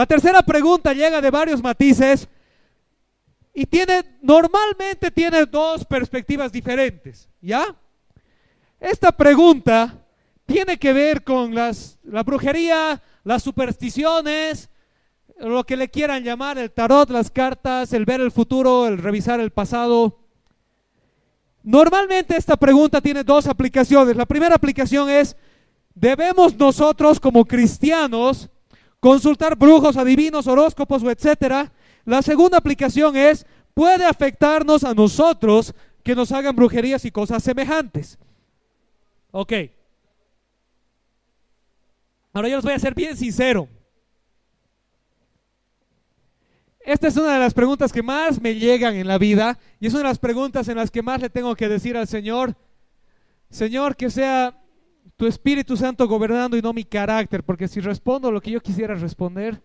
La tercera pregunta llega de varios matices y tiene, normalmente tiene dos perspectivas diferentes, ¿ya? Esta pregunta tiene que ver con las, la brujería, las supersticiones, lo que le quieran llamar, el tarot, las cartas, el ver el futuro, el revisar el pasado. Normalmente esta pregunta tiene dos aplicaciones. La primera aplicación es, ¿debemos nosotros como cristianos consultar brujos, adivinos, horóscopos o etcétera? La segunda aplicación es, ¿puede afectarnos a nosotros que nos hagan brujerías y cosas semejantes? Ok. Ahora yo les voy a ser bien sincero. Esta es una de las preguntas que más me llegan en la vida y es una de las preguntas en las que más le tengo que decir al Señor, Señor, que sea tu Espíritu Santo gobernando y no mi carácter, porque si respondo lo que yo quisiera responder,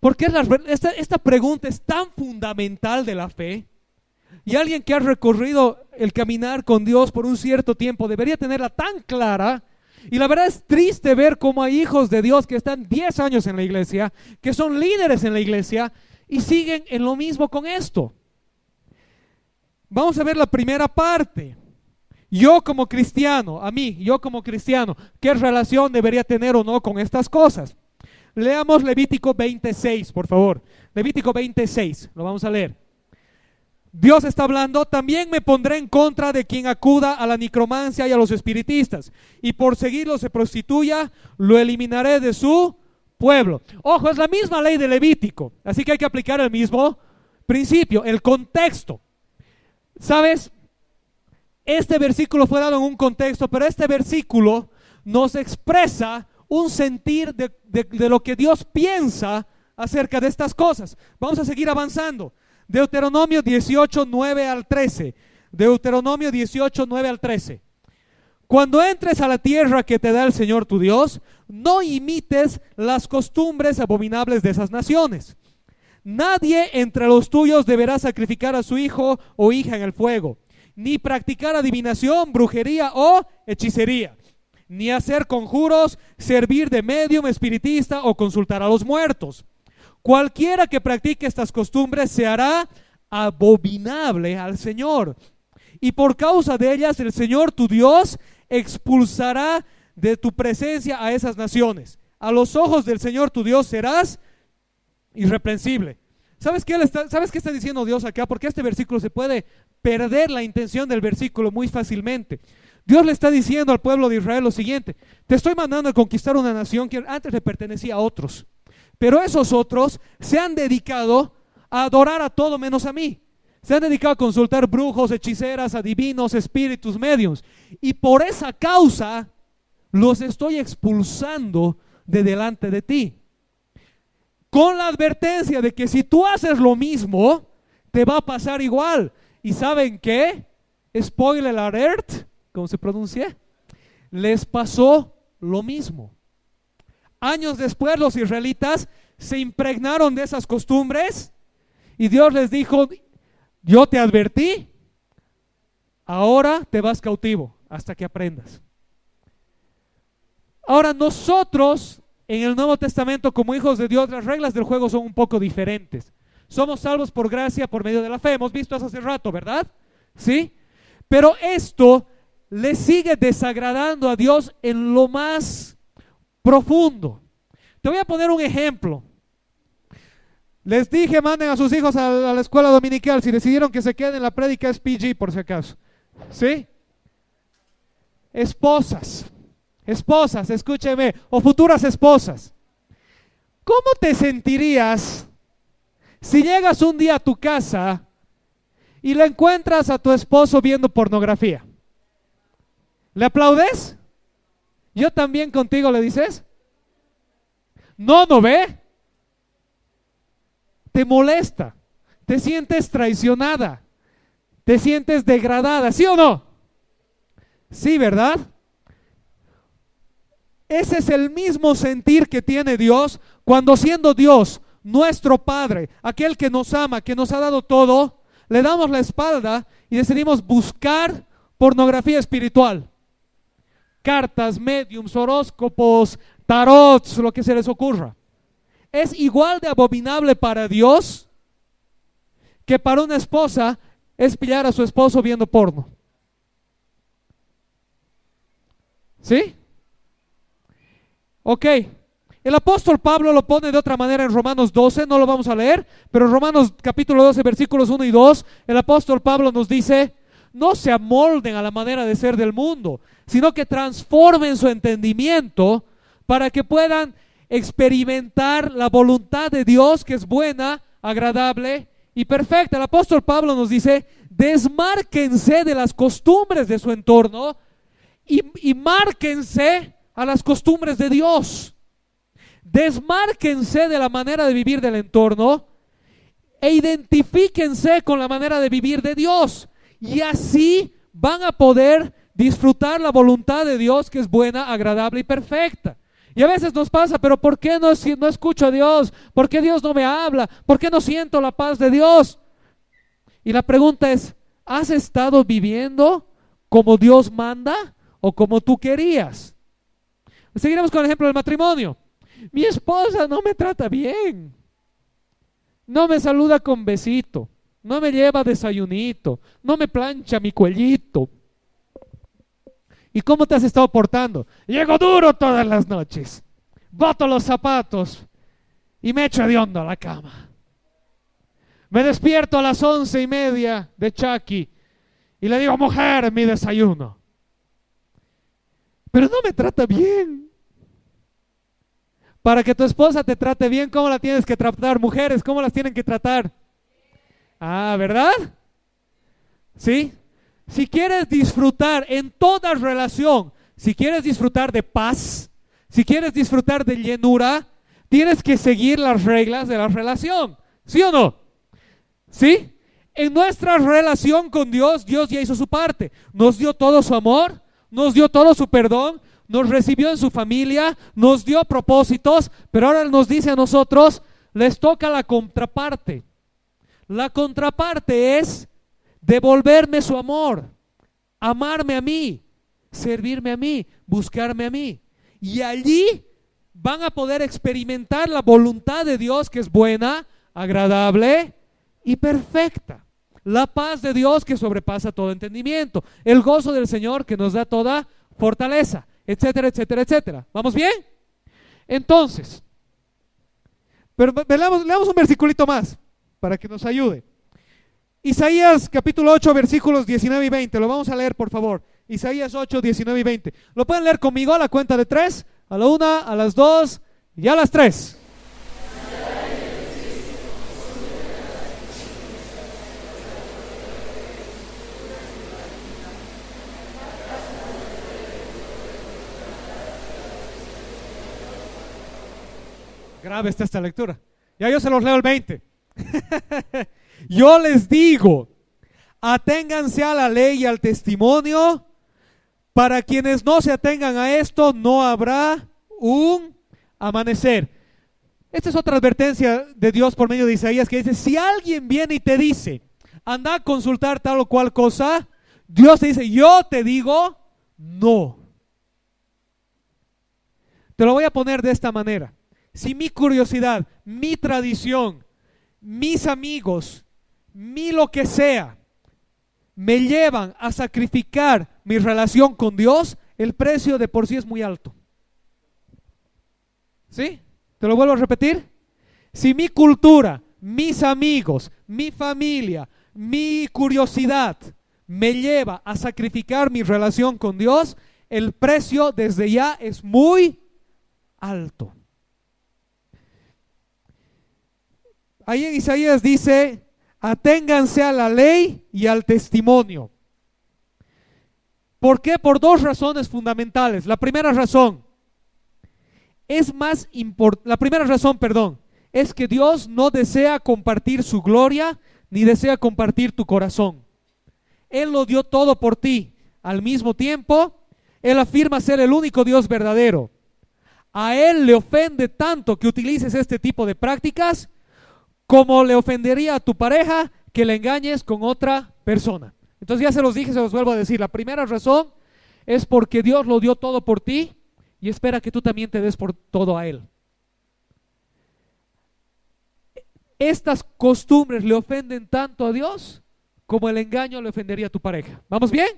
porque esta, esta pregunta es tan fundamental de la fe y alguien que ha recorrido el caminar con Dios por un cierto tiempo debería tenerla tan clara y la verdad es triste ver cómo hay hijos de Dios que están 10 años en la iglesia, que son líderes en la iglesia y siguen en lo mismo con esto. Vamos a ver la primera parte. Yo como cristiano, a mí, yo como cristiano, ¿qué relación debería tener o no con estas cosas? Leamos Levítico 26, por favor. Levítico 26, lo vamos a leer. Dios está hablando, también me pondré en contra de quien acuda a la necromancia y a los espiritistas, y por seguirlo se prostituya, lo eliminaré de su pueblo. Ojo, es la misma ley de Levítico, así que hay que aplicar el mismo principio, el contexto. ¿Sabes? Este versículo fue dado en un contexto, pero este versículo nos expresa un sentir de, lo que Dios piensa acerca de estas cosas. Vamos a seguir avanzando. Deuteronomio 18, 9 al 13. Deuteronomio 18, 9 al 13. Cuando entres a la tierra que te da el Señor tu Dios, no imites las costumbres abominables de esas naciones. Nadie entre los tuyos deberá sacrificar a su hijo o hija en el fuego, ni practicar adivinación, brujería o hechicería, ni hacer conjuros, servir de medium espiritista o consultar a los muertos Cualquiera que practique estas costumbres se hará abominable al Señor. Y por causa de ellas el Señor tu Dios expulsará de tu presencia a esas naciones. A los ojos del Señor tu Dios serás irreprensible. ¿Sabes qué, está, ¿Sabes qué está diciendo Dios acá? Porque este versículo se puede perder la intención del versículo muy fácilmente. Dios le está diciendo al pueblo de Israel lo siguiente, te estoy mandando a conquistar una nación que antes le pertenecía a otros. Pero esos otros se han dedicado a adorar a todo menos a mí. Se han dedicado a consultar brujos, hechiceras, adivinos, espíritus, medios. Y por esa causa los estoy expulsando de delante de ti. Con la advertencia de que si tú haces lo mismo, te va a pasar igual. ¿Y saben qué? Spoiler alert, ¿cómo se pronuncia? Les pasó lo mismo. Años después los israelitas se impregnaron de esas costumbres y Dios les dijo, yo te advertí, ahora te vas cautivo hasta que aprendas. Ahora nosotros en el Nuevo Testamento como hijos de Dios las reglas del juego son un poco diferentes. Somos salvos por gracia por medio de la fe. Hemos visto eso hace rato, ¿verdad? ¿Sí? Pero esto le sigue desagradando a Dios en lo más profundo. Te voy a poner un ejemplo. Les dije, manden a sus hijos a, la escuela dominical. Si decidieron que se queden, la prédica es PG, por si acaso. ¿Sí? Esposas, esposas, escúcheme, o futuras esposas. ¿Cómo te sentirías si llegas un día a tu casa y le encuentras a tu esposo viendo pornografía? ¿Le aplaudes? Yo también contigo le dices. No, no ve. Te molesta. Te sientes traicionada. Te sientes degradada. ¿Sí o no? Sí, ¿verdad? Ese es el mismo sentir que tiene Dios cuando siendo Dios, nuestro Padre, aquel que nos ama, que nos ha dado todo, le damos la espalda y decidimos buscar pornografía espiritual cartas, mediums, horóscopos, tarots, lo que se les ocurra. es igual de abominable para Dios que para una esposa es pillar a su esposo viendo porno. ¿Sí? Ok. El apóstol Pablo lo pone de otra manera en Romanos 12, no lo vamos a leer, pero Romanos capítulo 12, versículos 1 y 2, el apóstol Pablo nos dice, no se amolden a la manera de ser del mundo, sino que transformen su entendimiento para que puedan experimentar la voluntad de Dios que es buena, agradable y perfecta. El apóstol Pablo nos dice, desmárquense de las costumbres de su entorno y, y márquense a las costumbres de Dios. Desmárquense de la manera de vivir del entorno e identifíquense con la manera de vivir de Dios. Y así van a poder disfrutar la voluntad de Dios que es buena, agradable y perfecta. Y a veces nos pasa, pero ¿por qué no, no escucho a Dios? ¿Por qué Dios no me habla? ¿Por qué no siento la paz de Dios? Y la pregunta es, ¿has estado viviendo como Dios manda o como tú querías? Seguiremos con el ejemplo del matrimonio. Mi esposa no me trata bien. No me saluda con besito. No me lleva desayunito. No me plancha mi cuellito. ¿Y cómo te has estado portando? Llego duro todas las noches. Boto los zapatos y me echo de hondo a la cama. Me despierto a las once y media de Chucky y le digo, mujer, mi desayuno. Pero no me trata bien. Para que tu esposa te trate bien, ¿cómo la tienes que tratar? Mujeres, ¿cómo las tienen que tratar? Ah, ¿verdad? ¿Sí? Si quieres disfrutar en toda relación, si quieres disfrutar de paz, si quieres disfrutar de llenura, tienes que seguir las reglas de la relación. ¿Sí o no? ¿Sí? En nuestra relación con Dios, Dios ya hizo su parte. Nos dio todo su amor, nos dio todo su perdón, nos recibió en su familia, nos dio propósitos, pero ahora nos dice a nosotros, les toca la contraparte. La contraparte es devolverme su amor, amarme a mí, servirme a mí, buscarme a mí. Y allí van a poder experimentar la voluntad de Dios que es buena, agradable y perfecta. La paz de Dios que sobrepasa todo entendimiento. El gozo del Señor que nos da toda fortaleza, etcétera, etcétera, etcétera. ¿Vamos bien? Entonces, pero leamos, leamos un versiculito más para que nos ayude. Isaías capítulo 8, versículos 19 y 20. Lo vamos a leer, por favor. Isaías 8, 19 y 20. ¿Lo pueden leer conmigo a la cuenta de tres? A la una, a las dos y a las tres. Grave está esta lectura. Ya yo se los leo el 20. Yo les digo, aténganse a la ley y al testimonio. Para quienes no se atengan a esto, no habrá un amanecer. Esta es otra advertencia de Dios por medio de Isaías que dice, si alguien viene y te dice, anda a consultar tal o cual cosa, Dios te dice, yo te digo, no. Te lo voy a poner de esta manera. Si mi curiosidad, mi tradición, mis amigos, mi lo que sea, me llevan a sacrificar mi relación con Dios, el precio de por sí es muy alto. ¿Sí? Te lo vuelvo a repetir. Si mi cultura, mis amigos, mi familia, mi curiosidad me lleva a sacrificar mi relación con Dios, el precio desde ya es muy alto. Ahí en Isaías dice, aténganse a la ley y al testimonio. ¿Por qué? Por dos razones fundamentales. La primera razón es más importante, la primera razón, perdón, es que Dios no desea compartir su gloria ni desea compartir tu corazón. Él lo dio todo por ti. Al mismo tiempo, Él afirma ser el único Dios verdadero. A Él le ofende tanto que utilices este tipo de prácticas como le ofendería a tu pareja que le engañes con otra persona. Entonces ya se los dije, se los vuelvo a decir. La primera razón es porque Dios lo dio todo por ti y espera que tú también te des por todo a Él. estas costumbres le ofenden tanto a Dios como el engaño le ofendería a tu pareja. ¿Vamos bien?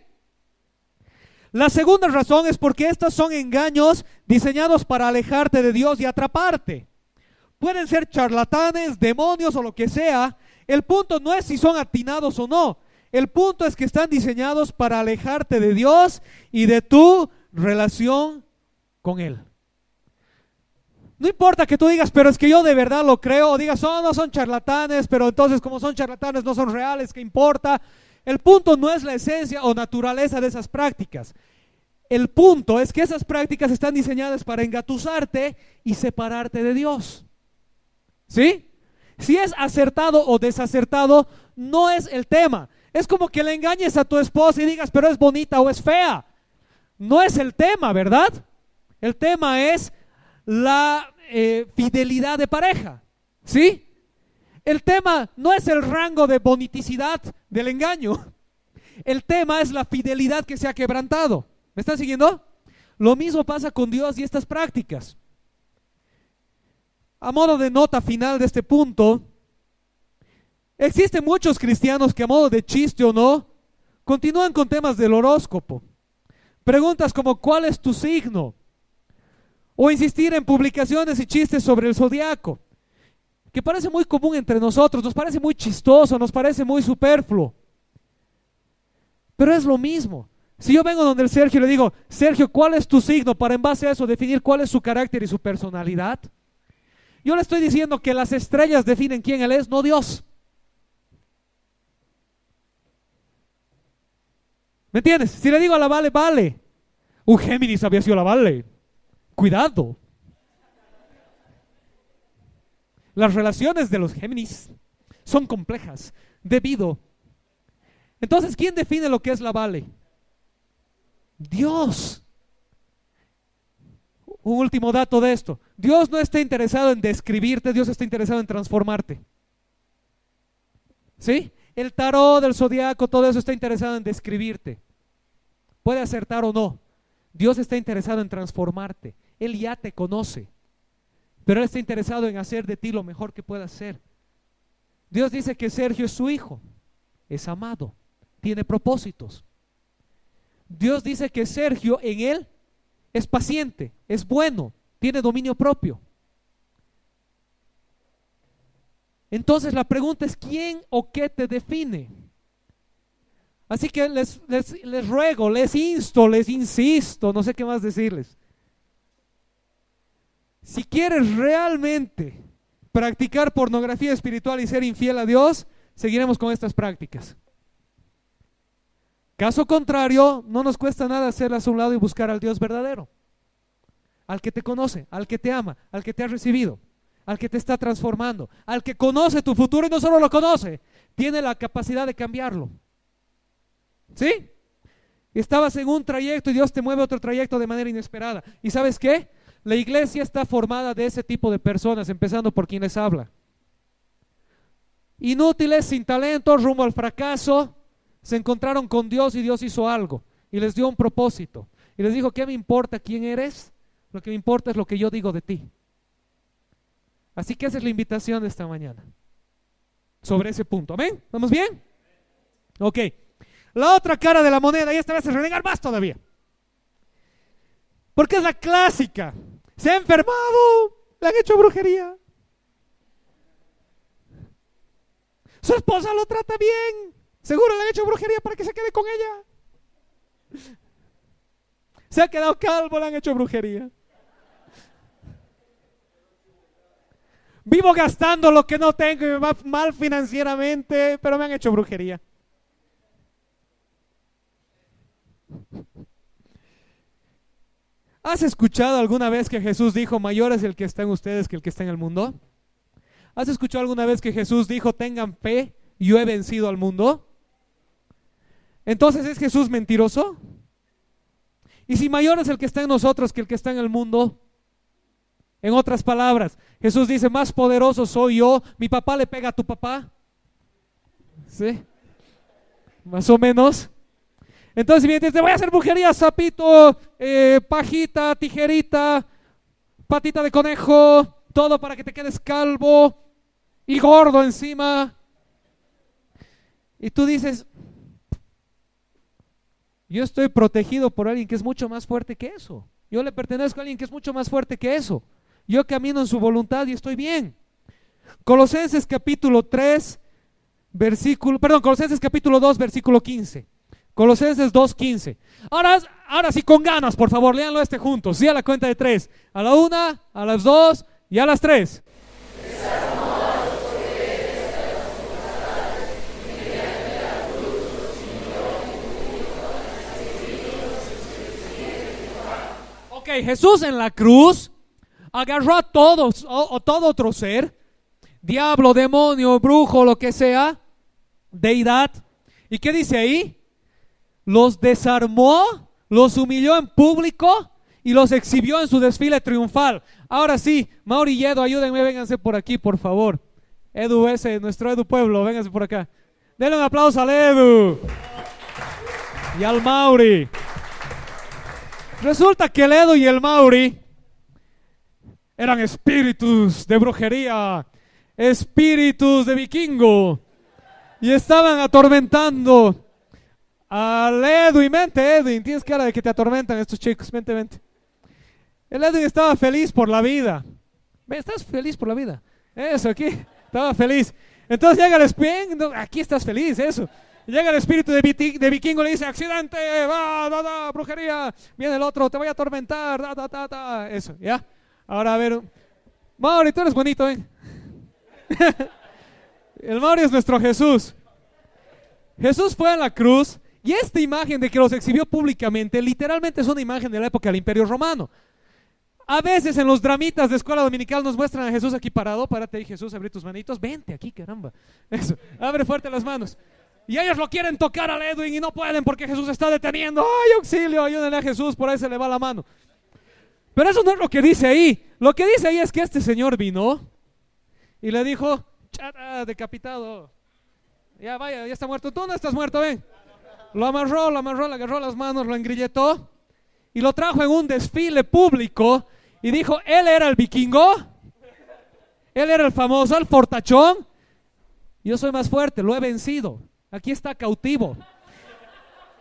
La segunda razón es porque estos son engaños diseñados para alejarte de Dios y atraparte. Pueden ser charlatanes, demonios o lo que sea. El punto no es si son atinados o no. El punto es que están diseñados para alejarte de Dios y de tu relación con Él. No importa que tú digas, pero es que yo de verdad lo creo, o digas, oh, no son charlatanes, pero entonces como son charlatanes no son reales, ¿qué importa? El punto no es la esencia o naturaleza de esas prácticas. El punto es que esas prácticas están diseñadas para engatusarte y separarte de Dios. ¿Sí? Si es acertado o desacertado, no es el tema. Es como que le engañes a tu esposa y digas, pero es bonita o es fea. No es el tema, ¿verdad? El tema es la eh, fidelidad de pareja. ¿Sí? El tema no es el rango de boniticidad del engaño. El tema es la fidelidad que se ha quebrantado. ¿Me están siguiendo? Lo mismo pasa con Dios y estas prácticas. A modo de nota final de este punto, existen muchos cristianos que a modo de chiste o no, continúan con temas del horóscopo. Preguntas como ¿cuál es tu signo? O insistir en publicaciones y chistes sobre el zodiaco, que parece muy común entre nosotros, nos parece muy chistoso, nos parece muy superfluo. Pero es lo mismo. Si yo vengo donde el Sergio y le digo, Sergio, ¿cuál es tu signo? Para en base a eso definir cuál es su carácter y su personalidad. Yo le estoy diciendo que las estrellas definen quién él es, no Dios. ¿Me entiendes? Si le digo a la Vale, vale. Un Géminis había sido la Vale. Cuidado. Las relaciones de los Géminis son complejas debido. Entonces, ¿quién define lo que es la Vale? Dios. Un último dato de esto. Dios no está interesado en describirte, Dios está interesado en transformarte. ¿Sí? El tarot, del zodiaco, todo eso está interesado en describirte. Puede acertar o no. Dios está interesado en transformarte. Él ya te conoce. Pero Él está interesado en hacer de ti lo mejor que pueda hacer. Dios dice que Sergio es su hijo. Es amado. Tiene propósitos. Dios dice que Sergio en Él es paciente, es bueno, tiene dominio propio. Entonces la pregunta es, ¿quién o qué te define? Así que les, les, ruego, les insto, les insisto, no sé qué más decirles. Si quieres realmente practicar pornografía espiritual y ser infiel a Dios, seguiremos con estas prácticas. Caso contrario, no nos cuesta nada hacerlas a un lado y buscar al Dios verdadero, al que te conoce, al que te ama, al que te ha recibido, al que te está transformando, al que conoce tu futuro y no solo lo conoce, tiene la capacidad de cambiarlo. ¿Sí? Estabas en un trayecto y Dios te mueve otro trayecto de manera inesperada. ¿Y sabes qué? La iglesia está formada de ese tipo de personas, empezando por quien les habla. Inútiles, sin talento, rumbo al fracaso, se encontraron con Dios y Dios hizo algo y les dio un propósito. Y les dijo, ¿qué me importa quién eres? Lo que me importa es lo que yo digo de ti. Así que esa es la invitación de esta mañana. Sobre ese punto. ¿Amén? ¿Vamos bien? Ok. La otra cara de la moneda, y esta vez es renegar más todavía. Porque es la clásica. Se ha enfermado, le han hecho brujería. Su esposa lo trata bien. Seguro le han hecho brujería para que se quede con ella. Se ha quedado calvo, le han hecho brujería. Vivo gastando lo que no tengo y me va mal financieramente, pero me han hecho brujería. ¿Has escuchado alguna vez que Jesús dijo, mayor es el que está en ustedes que el que está en el mundo? ¿Has escuchado alguna vez que Jesús dijo, tengan fe, yo he vencido al mundo? Entonces, ¿es Jesús mentiroso? Y si mayor es el que está en nosotros que el que está en el mundo, en otras palabras, Jesús dice, más poderoso soy yo, mi papá le pega a tu papá. ¿Sí? Más o menos. Entonces, si bien te voy a hacer brujería, sapito, eh, pajita, tijerita, patita de conejo, todo para que te quedes calvo. y gordo encima. Y tú dices, yo estoy protegido por alguien que es mucho más fuerte que eso. Yo le pertenezco a alguien que es mucho más fuerte que eso. Yo camino en su voluntad y estoy bien. Colosenses capítulo 3, versículo, perdón, Colosenses capítulo 2, versículo 15. Colosenses 2, 15. Ahora, ahora sí, con ganas, por favor, léanlo este juntos. Sí, a la cuenta de tres. A la una, a las dos y a las tres. Jesús en la cruz agarró a todos o, todo otro ser, diablo, demonio, brujo, lo que sea, deidad. ¿Y qué dice ahí? Los desarmó, los humilló en público y los exhibió en su desfile triunfal. Ahora sí, Mauri y Edu, ayúdenme, vénganse por aquí, por favor. Edu ese, nuestro Edu Pueblo, vénganse por acá. Denle un aplauso al Edu y al Mauri. Resulta que el Edu y el Mauri eran espíritus de brujería, espíritus de vikingo, y estaban atormentando al Edwin. Mente, Edwin, tienes cara de que te atormentan estos chicos, mente, mente. El Edwin estaba feliz por la vida. ¿Estás feliz por la vida? Eso, aquí, estaba feliz. Entonces llega el espíritu, aquí estás feliz, eso. Llega el espíritu de, vikingo y le dice, accidente, va, da, da, brujería. Viene el otro, te voy a atormentar, da, da, da, da. Eso, ¿ya? Ahora a ver, Mauri, tú eres bonito, ¿eh? el Mauri es nuestro Jesús. Jesús fue a la cruz y esta imagen de que los exhibió públicamente, literalmente es una imagen de la época del Imperio Romano. A veces en los dramitas de escuela dominical nos muestran a Jesús aquí parado. Párate ahí, Jesús, abre tus manitos. Vente aquí, caramba. Eso, abre fuerte las manos. Y ellos lo quieren tocar al Edwin y no pueden porque Jesús está deteniendo. ¡Ay, auxilio! Ayúdenle a Jesús, por ahí se le va la mano. Pero eso no es lo que dice ahí. Lo que dice ahí es que este señor vino y le dijo, chata, decapitado. Ya vaya, ya está muerto. Tú no estás muerto, ven. Lo amarró, lo amarró, le agarró las manos, lo engrilletó y lo trajo en un desfile público y dijo, él era el vikingo, él era el famoso, el fortachón. Yo soy más fuerte, lo he vencido. Aquí está cautivo.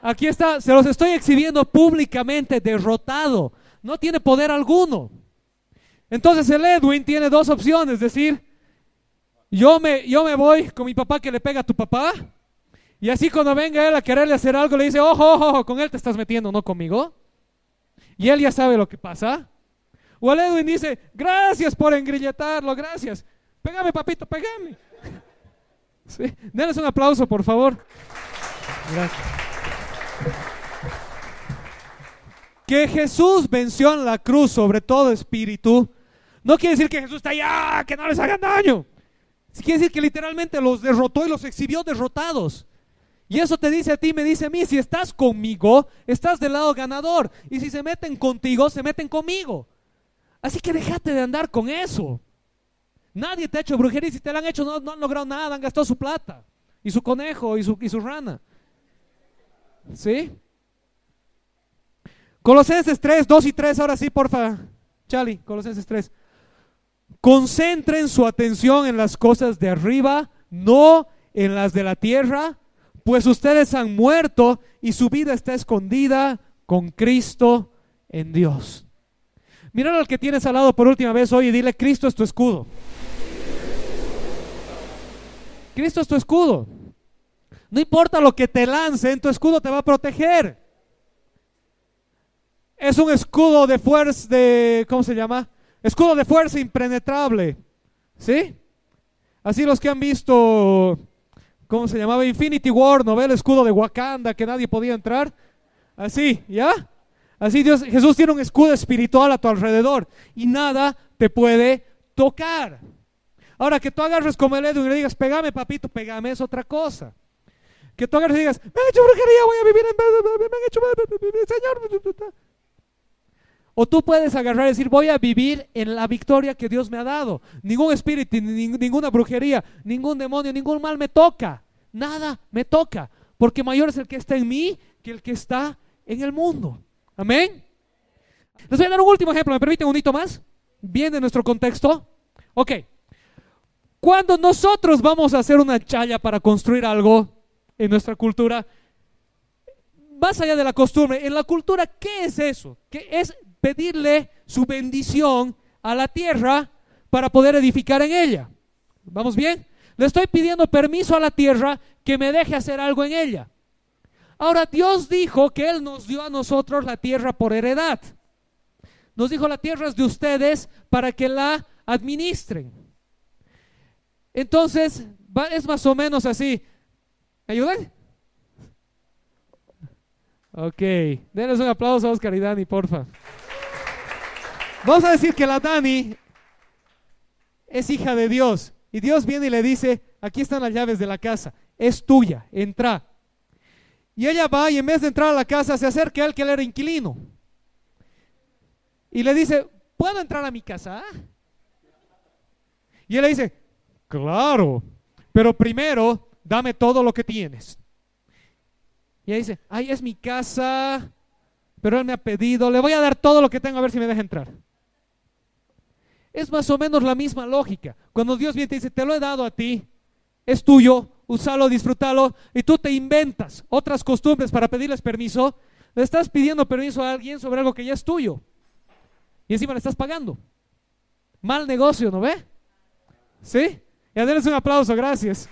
Aquí está, se los estoy exhibiendo públicamente, derrotado no tiene poder alguno. Entonces el Edwin tiene dos opciones, decir, yo me, yo me voy con mi papá que le pega a tu papá, y así cuando venga él a quererle hacer algo, le dice, ojo, ojo, ojo, con él te estás metiendo, no conmigo. Y él ya sabe lo que pasa. O el Edwin dice, gracias por engrilletarlo, gracias. Pégame, papito, pégame. Sí. Denles un aplauso, por favor. Gracias. que Jesús venció en la cruz sobre todo espíritu, no quiere decir que Jesús está allá, que no les hagan daño. Quiere decir que literalmente los derrotó y los exhibió derrotados. Y eso te dice a ti, me dice a mí, si estás conmigo, estás del lado ganador. Y si se meten contigo, se meten conmigo. Así que déjate de andar con eso. Nadie te ha hecho brujería si te la han hecho no, han logrado nada, han gastado su plata y su conejo y su, y su rana. ¿Sí? Colosenses 3, 2 y 3, ahora sí, porfa. Chali, Colosenses 3. Concentren su atención en las cosas de arriba, no en las de la tierra, pues ustedes han muerto y su vida está escondida con Cristo en Dios. Mira al que tienes al lado por última vez hoy y dile, Cristo es tu escudo. Cristo es tu escudo. No importa lo que te lance, en tu escudo te va a proteger. Es un escudo de fuerza, de, ¿cómo se llama? Escudo de fuerza impenetrable. ¿Sí? Así los que han visto, ¿cómo se llamaba? Infinity War, ¿no ve el escudo de Wakanda que nadie podía entrar? Así, ¿ya? Así Jesús tiene un escudo espiritual a tu alrededor y nada te puede tocar. Ahora que tú agarres como el Edu y le digas, pegame papito, pegame, es otra cosa. Que tú agarres y digas, me han hecho brujería, voy a vivir en... Me han hecho... Señor... O tú puedes agarrar y decir, voy a vivir en la victoria que Dios me ha dado. Ningún espíritu, ninguna brujería, ningún demonio, ningún mal me toca. Nada me toca. Porque mayor es el que está en mí que el que está en el mundo. Amén. Les voy a dar un último ejemplo. ¿Me permiten un hito más? Bien de nuestro contexto. Ok. Cuando nosotros vamos a hacer una chaya para construir algo en nuestra cultura, más allá de la costumbre, en la cultura, ¿qué es eso? Que es pedirle su bendición a la tierra para poder edificar en ella. ¿Vamos bien? Le estoy pidiendo permiso a la tierra que me deje hacer algo en ella. Ahora, Dios dijo que Él nos dio a nosotros la tierra por heredad. Nos dijo, la tierra es de ustedes para que la administren. Entonces, es más o menos así. ¿Me ayudan? Ok, denles un aplauso a Oscar y Dani, porfa. Vamos a decir que la Dani es hija de Dios. Y Dios viene y le dice, aquí están las llaves de la casa, es tuya, entra. Y ella va y en vez de entrar a la casa se acerca a él que él era inquilino. Y le dice, ¿puedo entrar a mi casa? Y él le dice, claro, pero primero dame todo lo que tienes. Y ella dice, ay, es mi casa, pero él me ha pedido, le voy a dar todo lo que tengo a ver si me deja entrar. Es más o menos la misma lógica. Cuando Dios viene y te dice, te lo he dado a ti, es tuyo, úsalo, disfrútalo, y tú te inventas otras costumbres para pedirles permiso, le estás pidiendo permiso a alguien sobre algo que ya es tuyo. Y encima le estás pagando. Mal negocio, ¿no ve? ¿Sí? Y a un aplauso, gracias.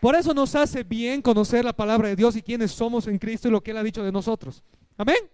Por eso nos hace bien conocer la palabra de Dios y quiénes somos en Cristo y lo que Él ha dicho de nosotros. Amén.